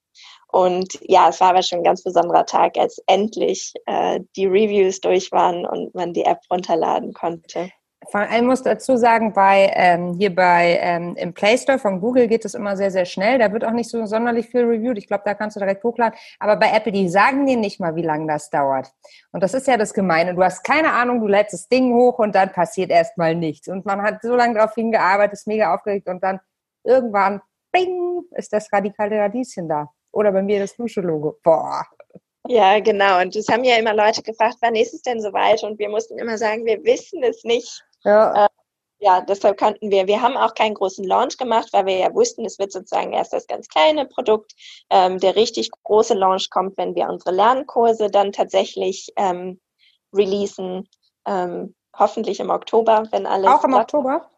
Und ja, es war aber schon ein ganz besonderer Tag, als endlich äh, die Reviews durch waren und man die App runterladen konnte. Vor allem muss dazu sagen, bei ähm, hier bei ähm, im Play Store von Google geht es immer sehr, sehr schnell. Da wird auch nicht so sonderlich viel reviewed. Ich glaube, da kannst du direkt hochladen. Aber bei Apple, die sagen dir nicht mal, wie lange das dauert. Und das ist ja das Gemeine. Du hast keine Ahnung, du lädst das Ding hoch und dann passiert erstmal nichts. Und man hat so lange darauf hingearbeitet, ist mega aufgeregt und dann irgendwann, bing, ist das radikale Radieschen da. Oder bei mir das Dusche-Logo. Boah. Ja, genau. Und das haben ja immer Leute gefragt, wann ist es denn soweit? Und wir mussten immer sagen, wir wissen es nicht. Ja. Äh, ja, deshalb kannten wir, wir haben auch keinen großen Launch gemacht, weil wir ja wussten, es wird sozusagen erst das ganz kleine Produkt. Ähm, der richtig große Launch kommt, wenn wir unsere Lernkurse dann tatsächlich ähm, releasen. Ähm, hoffentlich im Oktober, wenn alles. Auch im klappt. Oktober?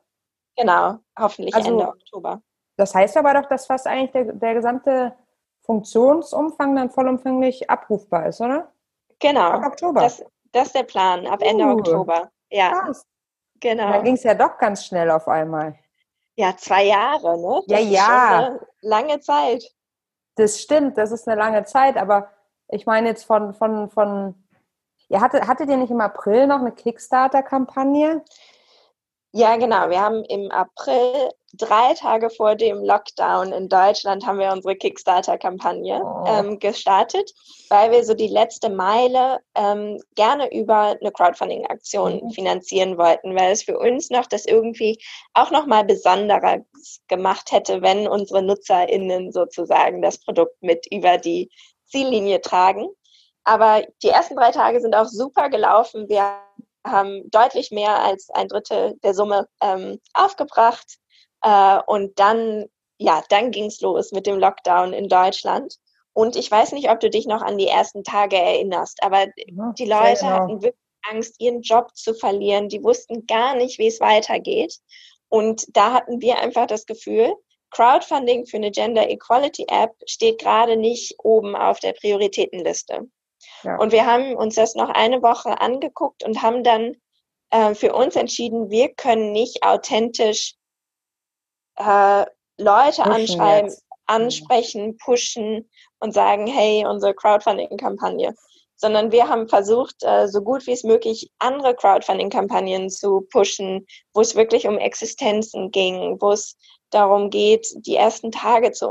Genau, hoffentlich also, Ende Oktober. Das heißt aber doch, dass fast eigentlich der, der gesamte Funktionsumfang dann vollumfänglich abrufbar ist, oder? Genau. Ab Oktober. Das, das ist der Plan, ab Ende uh, Oktober. Ja. Krass. Genau. Da ging es ja doch ganz schnell auf einmal. Ja, zwei Jahre, ne? Das ja, ja. lange Zeit. Das stimmt, das ist eine lange Zeit, aber ich meine jetzt von, von, von, ja, hatte, hattet ihr nicht im April noch eine Kickstarter-Kampagne? Ja, genau. Wir haben im April, drei Tage vor dem Lockdown in Deutschland, haben wir unsere Kickstarter-Kampagne oh. ähm, gestartet, weil wir so die letzte Meile ähm, gerne über eine Crowdfunding-Aktion mhm. finanzieren wollten, weil es für uns noch das irgendwie auch nochmal besonderer gemacht hätte, wenn unsere NutzerInnen sozusagen das Produkt mit über die Ziellinie tragen. Aber die ersten drei Tage sind auch super gelaufen. Wir haben deutlich mehr als ein Drittel der Summe ähm, aufgebracht. Äh, und dann, ja, dann ging es los mit dem Lockdown in Deutschland. Und ich weiß nicht, ob du dich noch an die ersten Tage erinnerst, aber ja, die Leute genau. hatten wirklich Angst, ihren Job zu verlieren. Die wussten gar nicht, wie es weitergeht. Und da hatten wir einfach das Gefühl, Crowdfunding für eine Gender Equality App steht gerade nicht oben auf der Prioritätenliste. Ja. Und wir haben uns das noch eine Woche angeguckt und haben dann äh, für uns entschieden, wir können nicht authentisch äh, Leute pushen anschreiben, jetzt. ansprechen, pushen und sagen, hey, unsere Crowdfunding-Kampagne. Sondern wir haben versucht, äh, so gut wie es möglich andere Crowdfunding-Kampagnen zu pushen, wo es wirklich um Existenzen ging, wo es darum geht, die ersten Tage zu,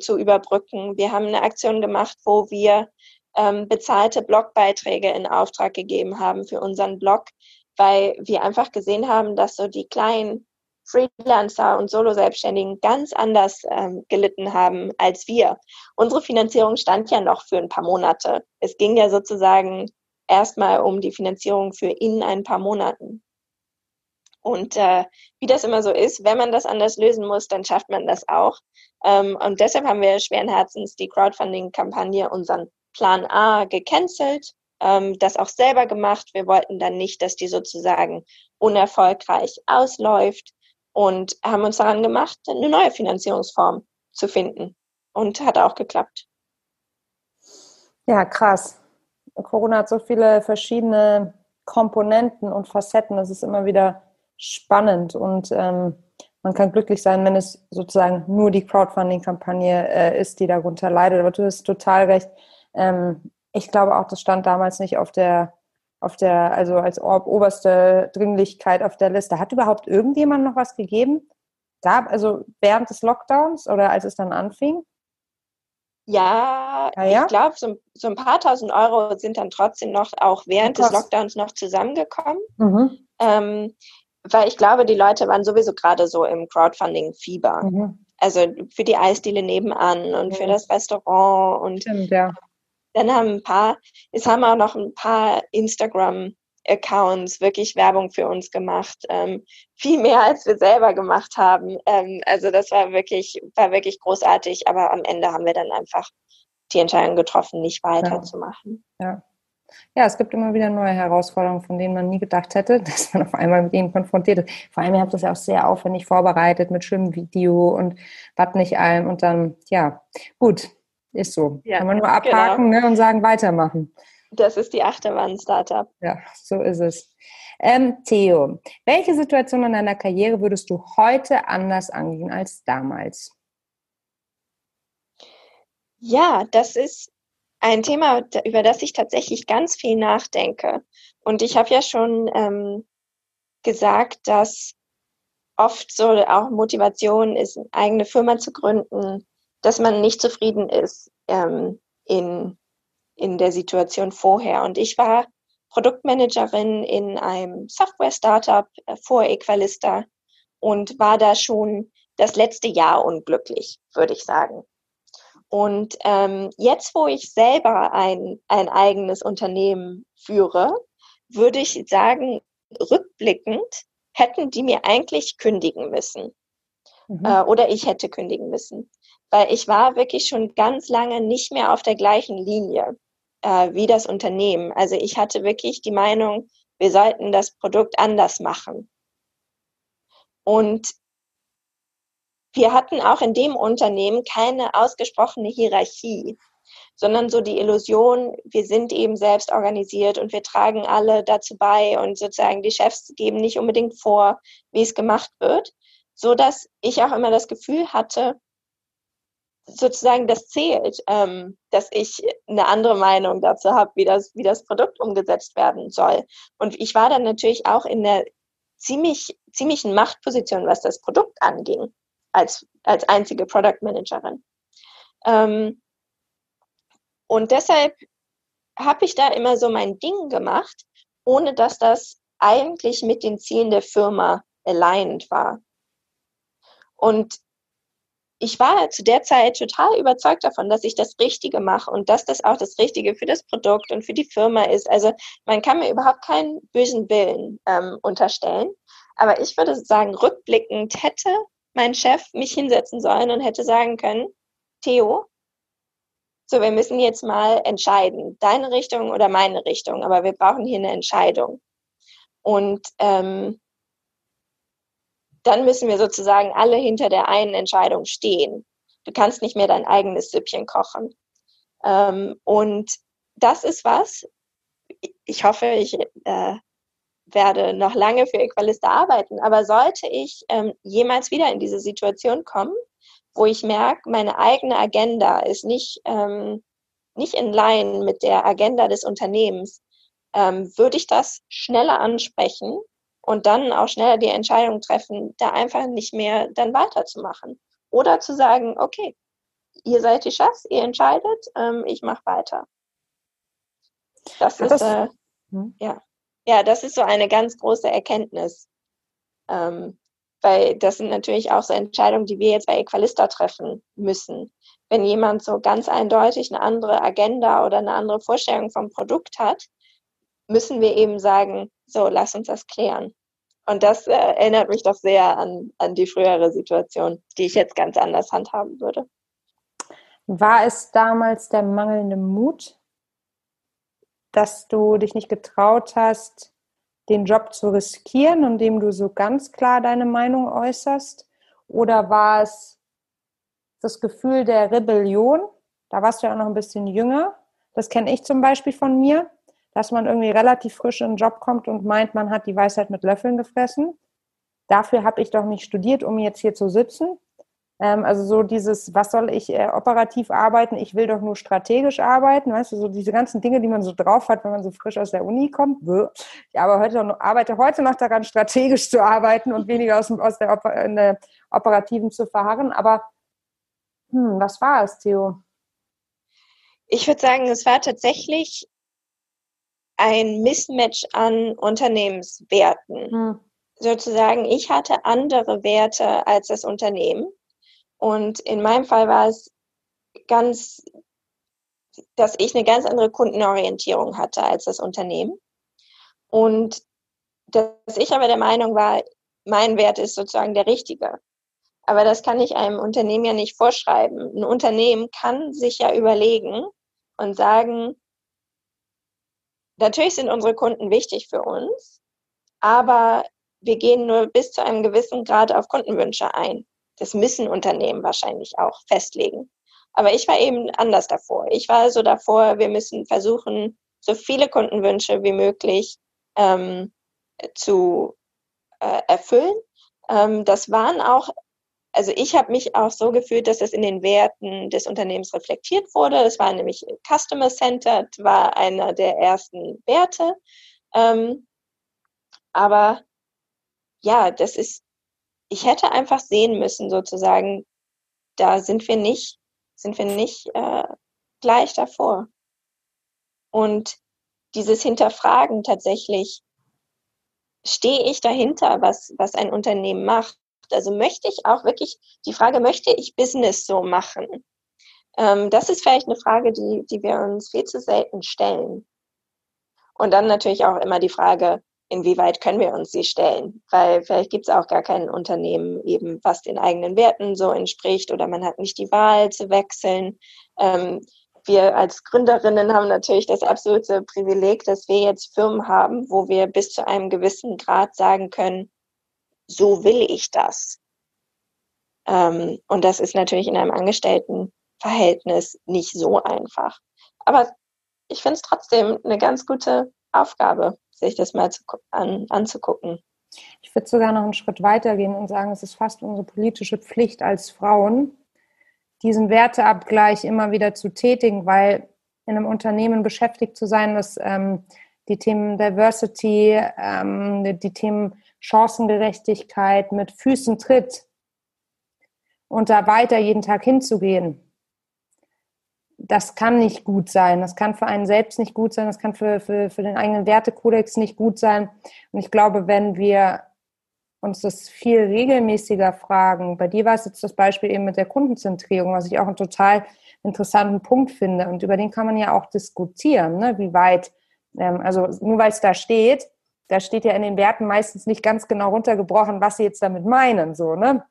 zu überbrücken. Wir haben eine Aktion gemacht, wo wir ähm, bezahlte Blogbeiträge in Auftrag gegeben haben für unseren Blog, weil wir einfach gesehen haben, dass so die kleinen Freelancer und Solo-Selbstständigen ganz anders ähm, gelitten haben als wir. Unsere Finanzierung stand ja noch für ein paar Monate. Es ging ja sozusagen erstmal um die Finanzierung für in ein paar Monaten. Und äh, wie das immer so ist, wenn man das anders lösen muss, dann schafft man das auch. Ähm, und deshalb haben wir schweren Herzens die Crowdfunding-Kampagne unseren Plan A gecancelt, ähm, das auch selber gemacht. Wir wollten dann nicht, dass die sozusagen unerfolgreich ausläuft und haben uns daran gemacht, eine neue Finanzierungsform zu finden. Und hat auch geklappt. Ja, krass. Corona hat so viele verschiedene Komponenten und Facetten. Das ist immer wieder spannend und ähm, man kann glücklich sein, wenn es sozusagen nur die Crowdfunding-Kampagne äh, ist, die darunter leidet. Aber du hast total recht. Ähm, ich glaube auch, das stand damals nicht auf der, auf der, also als oberste Dringlichkeit auf der Liste. Hat überhaupt irgendjemand noch was gegeben? Gab, also während des Lockdowns oder als es dann anfing? Ja, ah, ja? ich glaube, so, so, ein paar tausend Euro sind dann trotzdem noch auch während des Lockdowns noch zusammengekommen. Mhm. Ähm, weil ich glaube, die Leute waren sowieso gerade so im Crowdfunding-Fieber. Mhm. Also für die Eisdiele nebenan und mhm. für das Restaurant und Stimmt, ja dann haben ein paar, es haben auch noch ein paar Instagram Accounts wirklich Werbung für uns gemacht, ähm, viel mehr als wir selber gemacht haben. Ähm, also das war wirklich, war wirklich großartig, aber am Ende haben wir dann einfach die Entscheidung getroffen, nicht weiterzumachen. Ja. ja. Ja, es gibt immer wieder neue Herausforderungen, von denen man nie gedacht hätte, dass man auf einmal mit ihnen konfrontiert ist. Vor allem, ihr habt das ja auch sehr aufwendig vorbereitet mit schönem Video und was nicht allem. Und dann, ja, gut, ist so. Ja, Kann man nur abhaken genau. ne, und sagen, weitermachen. Das ist die Achterbahn-Startup. Ja, so ist es. Ähm, Theo, welche Situation in deiner Karriere würdest du heute anders angehen als damals? Ja, das ist ein Thema, über das ich tatsächlich ganz viel nachdenke. Und ich habe ja schon ähm, gesagt, dass oft so auch Motivation ist, eine eigene Firma zu gründen, dass man nicht zufrieden ist ähm, in in der Situation vorher. Und ich war Produktmanagerin in einem Software-Startup äh, vor Equalista und war da schon das letzte Jahr unglücklich, würde ich sagen. Und ähm, jetzt, wo ich selber ein, ein eigenes Unternehmen führe, würde ich sagen, rückblickend hätten die mir eigentlich kündigen müssen. Mhm. Äh, oder ich hätte kündigen müssen weil ich war wirklich schon ganz lange nicht mehr auf der gleichen Linie äh, wie das Unternehmen. Also ich hatte wirklich die Meinung, wir sollten das Produkt anders machen. Und wir hatten auch in dem Unternehmen keine ausgesprochene Hierarchie, sondern so die Illusion, wir sind eben selbst organisiert und wir tragen alle dazu bei und sozusagen die Chefs geben nicht unbedingt vor, wie es gemacht wird, so dass ich auch immer das Gefühl hatte, sozusagen das zählt, ähm, dass ich eine andere Meinung dazu habe, wie das, wie das Produkt umgesetzt werden soll. Und ich war dann natürlich auch in der ziemlich, ziemlichen Machtposition, was das Produkt anging, als, als einzige Product Managerin. Ähm, und deshalb habe ich da immer so mein Ding gemacht, ohne dass das eigentlich mit den Zielen der Firma aligned war. Und ich war zu der Zeit total überzeugt davon, dass ich das Richtige mache und dass das auch das Richtige für das Produkt und für die Firma ist. Also man kann mir überhaupt keinen bösen Willen ähm, unterstellen. Aber ich würde sagen, rückblickend hätte mein Chef mich hinsetzen sollen und hätte sagen können, Theo, so, wir müssen jetzt mal entscheiden, deine Richtung oder meine Richtung, aber wir brauchen hier eine Entscheidung. Und ähm, dann müssen wir sozusagen alle hinter der einen Entscheidung stehen. Du kannst nicht mehr dein eigenes Süppchen kochen. Ähm, und das ist was, ich hoffe, ich äh, werde noch lange für Equalista arbeiten, aber sollte ich ähm, jemals wieder in diese Situation kommen, wo ich merke, meine eigene Agenda ist nicht, ähm, nicht in Line mit der Agenda des Unternehmens, ähm, würde ich das schneller ansprechen und dann auch schneller die Entscheidung treffen, da einfach nicht mehr dann weiterzumachen. Oder zu sagen, okay, ihr seid die Chefs, ihr entscheidet, ähm, ich mache weiter. Das ist, äh, hm. ja. ja, das ist so eine ganz große Erkenntnis. Ähm, weil das sind natürlich auch so Entscheidungen, die wir jetzt bei Equalista treffen müssen. Wenn jemand so ganz eindeutig eine andere Agenda oder eine andere Vorstellung vom Produkt hat, müssen wir eben sagen, so, lass uns das klären. Und das äh, erinnert mich doch sehr an, an die frühere Situation, die ich jetzt ganz anders handhaben würde. War es damals der mangelnde Mut, dass du dich nicht getraut hast, den Job zu riskieren, indem du so ganz klar deine Meinung äußerst? Oder war es das Gefühl der Rebellion? Da warst du ja auch noch ein bisschen jünger. Das kenne ich zum Beispiel von mir dass man irgendwie relativ frisch in den Job kommt und meint, man hat die Weisheit mit Löffeln gefressen. Dafür habe ich doch nicht studiert, um jetzt hier zu sitzen. Ähm, also so dieses, was soll ich äh, operativ arbeiten? Ich will doch nur strategisch arbeiten. Weißt du, so diese ganzen Dinge, die man so drauf hat, wenn man so frisch aus der Uni kommt. Ich arbeite heute noch, arbeite heute noch daran, strategisch zu arbeiten und weniger aus, aus der, in der operativen zu verharren. Aber hm, was war es, Theo? Ich würde sagen, es war tatsächlich ein Mismatch an Unternehmenswerten. Hm. Sozusagen, ich hatte andere Werte als das Unternehmen. Und in meinem Fall war es ganz dass ich eine ganz andere Kundenorientierung hatte als das Unternehmen. Und dass ich aber der Meinung war, mein Wert ist sozusagen der richtige. Aber das kann ich einem Unternehmen ja nicht vorschreiben. Ein Unternehmen kann sich ja überlegen und sagen, natürlich sind unsere Kunden wichtig für uns, aber wir gehen nur bis zu einem gewissen Grad auf Kundenwünsche ein. Das müssen Unternehmen wahrscheinlich auch festlegen. Aber ich war eben anders davor. Ich war so davor, wir müssen versuchen, so viele Kundenwünsche wie möglich ähm, zu äh, erfüllen. Ähm, das waren auch, also ich habe mich auch so gefühlt, dass das in den Werten des Unternehmens reflektiert wurde. Es war nämlich Customer Centered, war einer der ersten Werte. Ähm, aber ja, das ist, ich hätte einfach sehen müssen, sozusagen, da sind wir nicht, sind wir nicht äh, gleich davor. Und dieses Hinterfragen tatsächlich, stehe ich dahinter, was, was ein Unternehmen macht? Also möchte ich auch wirklich, die Frage, möchte ich Business so machen? Ähm, das ist vielleicht eine Frage, die, die wir uns viel zu selten stellen. Und dann natürlich auch immer die Frage, inwieweit können wir uns sie stellen? Weil vielleicht gibt es auch gar kein Unternehmen eben, was den eigenen Werten so entspricht oder man hat nicht die Wahl zu wechseln. Ähm, wir als Gründerinnen haben natürlich das absolute Privileg, dass wir jetzt Firmen haben, wo wir bis zu einem gewissen Grad sagen können, so will ich das. Ähm, und das ist natürlich in einem Angestelltenverhältnis nicht so einfach. Aber ich finde es trotzdem eine ganz gute Aufgabe, sich das mal zu, an, anzugucken. Ich würde sogar noch einen Schritt weiter gehen und sagen, es ist fast unsere politische Pflicht als Frauen, diesen Werteabgleich immer wieder zu tätigen, weil in einem Unternehmen beschäftigt zu sein, das ähm, die Themen Diversity, ähm, die Themen Chancengerechtigkeit mit Füßen tritt und da weiter jeden Tag hinzugehen, das kann nicht gut sein. Das kann für einen selbst nicht gut sein. Das kann für, für, für den eigenen Wertekodex nicht gut sein. Und ich glaube, wenn wir uns das viel regelmäßiger fragen. Bei dir war es jetzt das Beispiel eben mit der Kundenzentrierung, was ich auch einen total interessanten Punkt finde. Und über den kann man ja auch diskutieren, ne? wie weit, ähm, also nur weil es da steht, da steht ja in den Werten meistens nicht ganz genau runtergebrochen, was sie jetzt damit meinen, so, ne?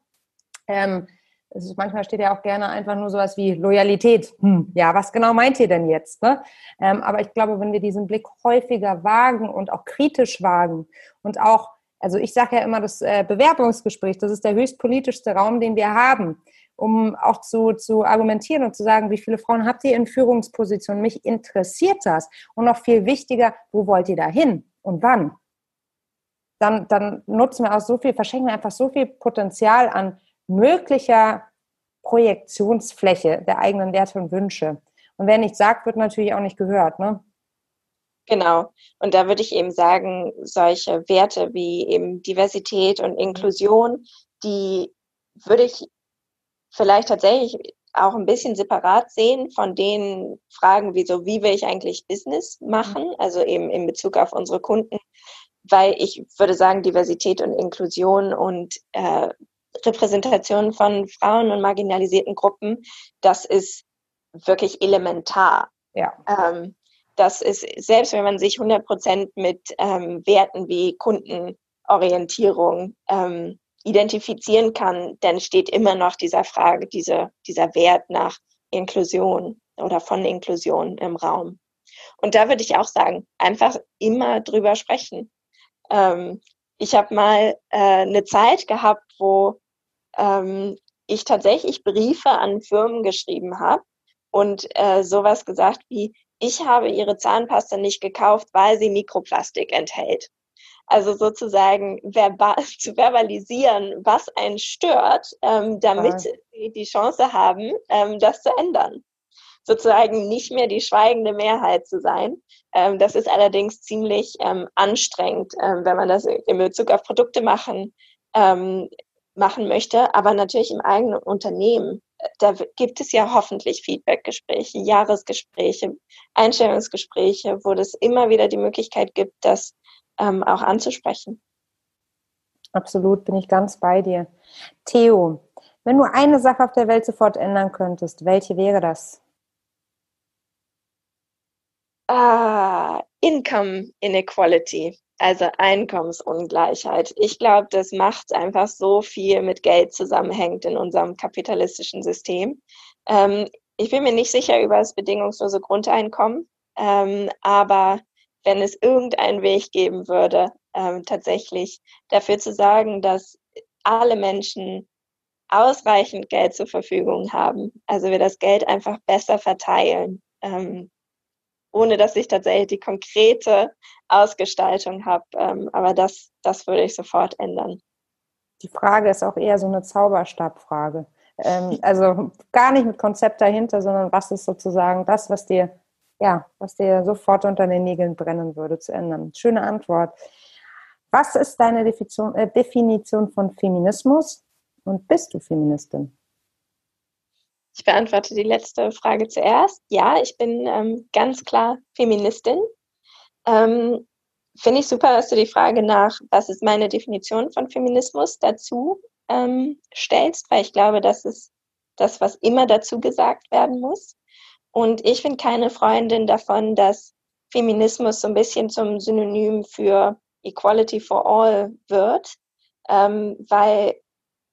Ähm, ist, manchmal steht ja auch gerne einfach nur sowas wie Loyalität. Hm, ja, was genau meint ihr denn jetzt? Ne? Ähm, aber ich glaube, wenn wir diesen Blick häufiger wagen und auch kritisch wagen und auch also ich sage ja immer, das äh, Bewerbungsgespräch, das ist der höchst politischste Raum, den wir haben, um auch zu, zu argumentieren und zu sagen, wie viele Frauen habt ihr in Führungspositionen? Mich interessiert das. Und noch viel wichtiger, wo wollt ihr da hin und wann? Dann, dann nutzen wir auch so viel, verschenken wir einfach so viel Potenzial an möglicher Projektionsfläche der eigenen Werte und Wünsche. Und wer nicht sagt, wird natürlich auch nicht gehört. Ne? Genau. Und da würde ich eben sagen, solche Werte wie eben Diversität und Inklusion, die würde ich vielleicht tatsächlich auch ein bisschen separat sehen von den Fragen wie so, wie will ich eigentlich Business machen, also eben in Bezug auf unsere Kunden, weil ich würde sagen, Diversität und Inklusion und äh, Repräsentation von Frauen und marginalisierten Gruppen, das ist wirklich elementar. Ja. Ähm, das ist, selbst wenn man sich 100 Prozent mit ähm, Werten wie Kundenorientierung ähm, identifizieren kann, dann steht immer noch dieser Frage, diese, dieser Wert nach Inklusion oder von Inklusion im Raum. Und da würde ich auch sagen, einfach immer drüber sprechen. Ähm, ich habe mal äh, eine Zeit gehabt, wo ähm, ich tatsächlich Briefe an Firmen geschrieben habe und äh, sowas gesagt wie, ich habe ihre Zahnpasta nicht gekauft, weil sie Mikroplastik enthält. Also sozusagen verbal, zu verbalisieren, was einen stört, ähm, damit sie die Chance haben, ähm, das zu ändern. Sozusagen nicht mehr die schweigende Mehrheit zu sein. Ähm, das ist allerdings ziemlich ähm, anstrengend, ähm, wenn man das in Bezug auf Produkte machen, ähm, machen möchte, aber natürlich im eigenen Unternehmen da gibt es ja hoffentlich Feedbackgespräche, Jahresgespräche, Einstellungsgespräche, wo es immer wieder die Möglichkeit gibt, das ähm, auch anzusprechen. Absolut, bin ich ganz bei dir. Theo, wenn du eine Sache auf der Welt sofort ändern könntest, welche wäre das? Ah, Income Inequality, also Einkommensungleichheit. Ich glaube, das macht einfach so viel mit Geld zusammenhängt in unserem kapitalistischen System. Ähm, ich bin mir nicht sicher über das bedingungslose Grundeinkommen, ähm, aber wenn es irgendeinen Weg geben würde, ähm, tatsächlich dafür zu sorgen, dass alle Menschen ausreichend Geld zur Verfügung haben, also wir das Geld einfach besser verteilen, ähm, ohne dass ich tatsächlich die konkrete Ausgestaltung habe. Ähm, aber das, das würde ich sofort ändern. Die Frage ist auch eher so eine Zauberstabfrage. Ähm, also gar nicht mit Konzept dahinter, sondern was ist sozusagen das, was dir, ja, was dir sofort unter den Nägeln brennen würde, zu ändern. Schöne Antwort. Was ist deine Definition, äh, Definition von Feminismus und bist du Feministin? Ich beantworte die letzte Frage zuerst. Ja, ich bin ähm, ganz klar Feministin. Ähm, Finde ich super, dass du die Frage nach, was ist meine Definition von Feminismus dazu ähm, stellst, weil ich glaube, das ist das, was immer dazu gesagt werden muss. Und ich bin keine Freundin davon, dass Feminismus so ein bisschen zum Synonym für Equality for All wird, ähm, weil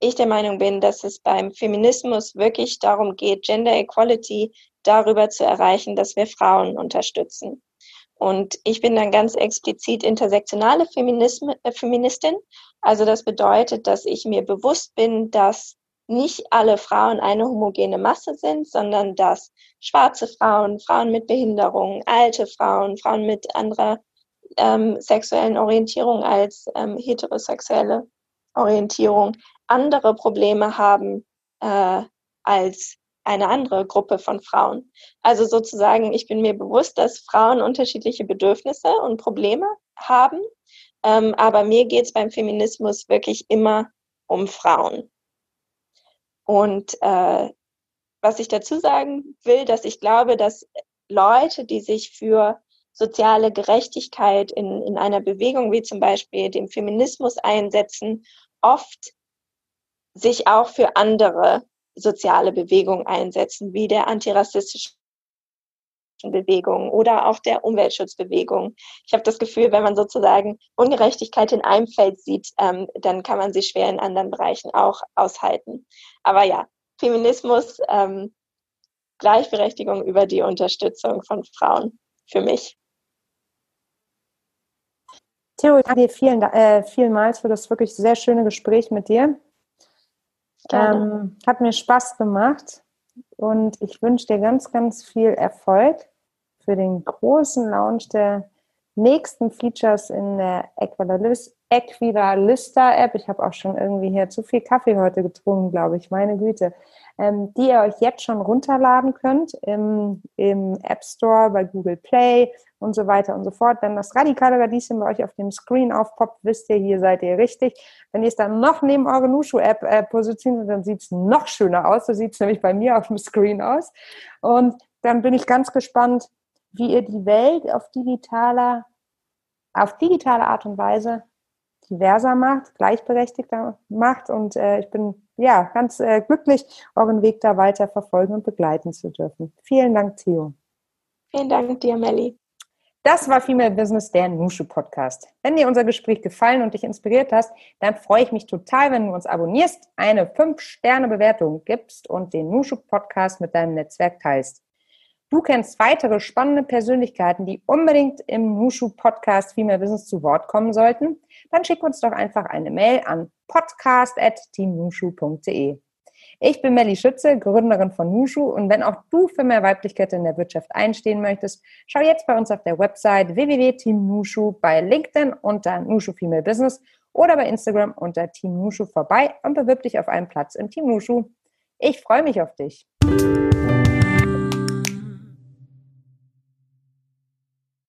ich der Meinung bin, dass es beim Feminismus wirklich darum geht, Gender Equality darüber zu erreichen, dass wir Frauen unterstützen. Und ich bin dann ganz explizit intersektionale äh, Feministin. Also das bedeutet, dass ich mir bewusst bin, dass nicht alle Frauen eine homogene Masse sind, sondern dass schwarze Frauen, Frauen mit Behinderung, alte Frauen, Frauen mit anderer ähm, sexuellen Orientierung als ähm, heterosexuelle Orientierung andere Probleme haben äh, als eine andere Gruppe von Frauen. Also sozusagen, ich bin mir bewusst, dass Frauen unterschiedliche Bedürfnisse und Probleme haben, ähm, aber mir geht es beim Feminismus wirklich immer um Frauen. Und äh, was ich dazu sagen will, dass ich glaube, dass Leute, die sich für soziale Gerechtigkeit in, in einer Bewegung wie zum Beispiel dem Feminismus einsetzen, oft sich auch für andere soziale Bewegungen einsetzen, wie der antirassistischen Bewegung oder auch der Umweltschutzbewegung. Ich habe das Gefühl, wenn man sozusagen Ungerechtigkeit in einem Feld sieht, ähm, dann kann man sie schwer in anderen Bereichen auch aushalten. Aber ja, Feminismus, ähm, Gleichberechtigung über die Unterstützung von Frauen für mich. Theo, ich danke dir vielen, äh, vielmals für das wirklich sehr schöne Gespräch mit dir. Ähm, hat mir Spaß gemacht und ich wünsche dir ganz, ganz viel Erfolg für den großen Launch der nächsten Features in der Equidalista-App. Ich habe auch schon irgendwie hier zu viel Kaffee heute getrunken, glaube ich, meine Güte ähm, die ihr euch jetzt schon runterladen könnt im, im App Store, bei Google Play und so weiter und so fort. Wenn das radikale Radieschen bei euch auf dem Screen aufpoppt, wisst ihr, hier seid ihr richtig. Wenn ihr es dann noch neben eure Nushu-App äh, positioniert, dann sieht es noch schöner aus. So sieht es nämlich bei mir auf dem Screen aus. Und dann bin ich ganz gespannt, wie ihr die Welt auf digitaler, auf digitale Art und Weise diverser macht, gleichberechtigter macht. Und äh, ich bin ja ganz äh, glücklich, euren Weg da weiter verfolgen und begleiten zu dürfen. Vielen Dank, Theo. Vielen Dank dir, Melli. Das war Female Business, der Nushu Podcast. Wenn dir unser Gespräch gefallen und dich inspiriert hast, dann freue ich mich total, wenn du uns abonnierst, eine 5-Sterne-Bewertung gibst und den Nushu Podcast mit deinem Netzwerk teilst du kennst weitere spannende Persönlichkeiten, die unbedingt im Nushu Podcast Female Business zu Wort kommen sollten, dann schick uns doch einfach eine Mail an podcast.teamnushu.de. Ich bin Melli Schütze, Gründerin von Nushu und wenn auch du für mehr Weiblichkeit in der Wirtschaft einstehen möchtest, schau jetzt bei uns auf der Website www.teamnushu bei LinkedIn unter Nushu Female Business oder bei Instagram unter Team Nushu vorbei und bewirb dich auf einen Platz im Team Nushu. Ich freue mich auf dich.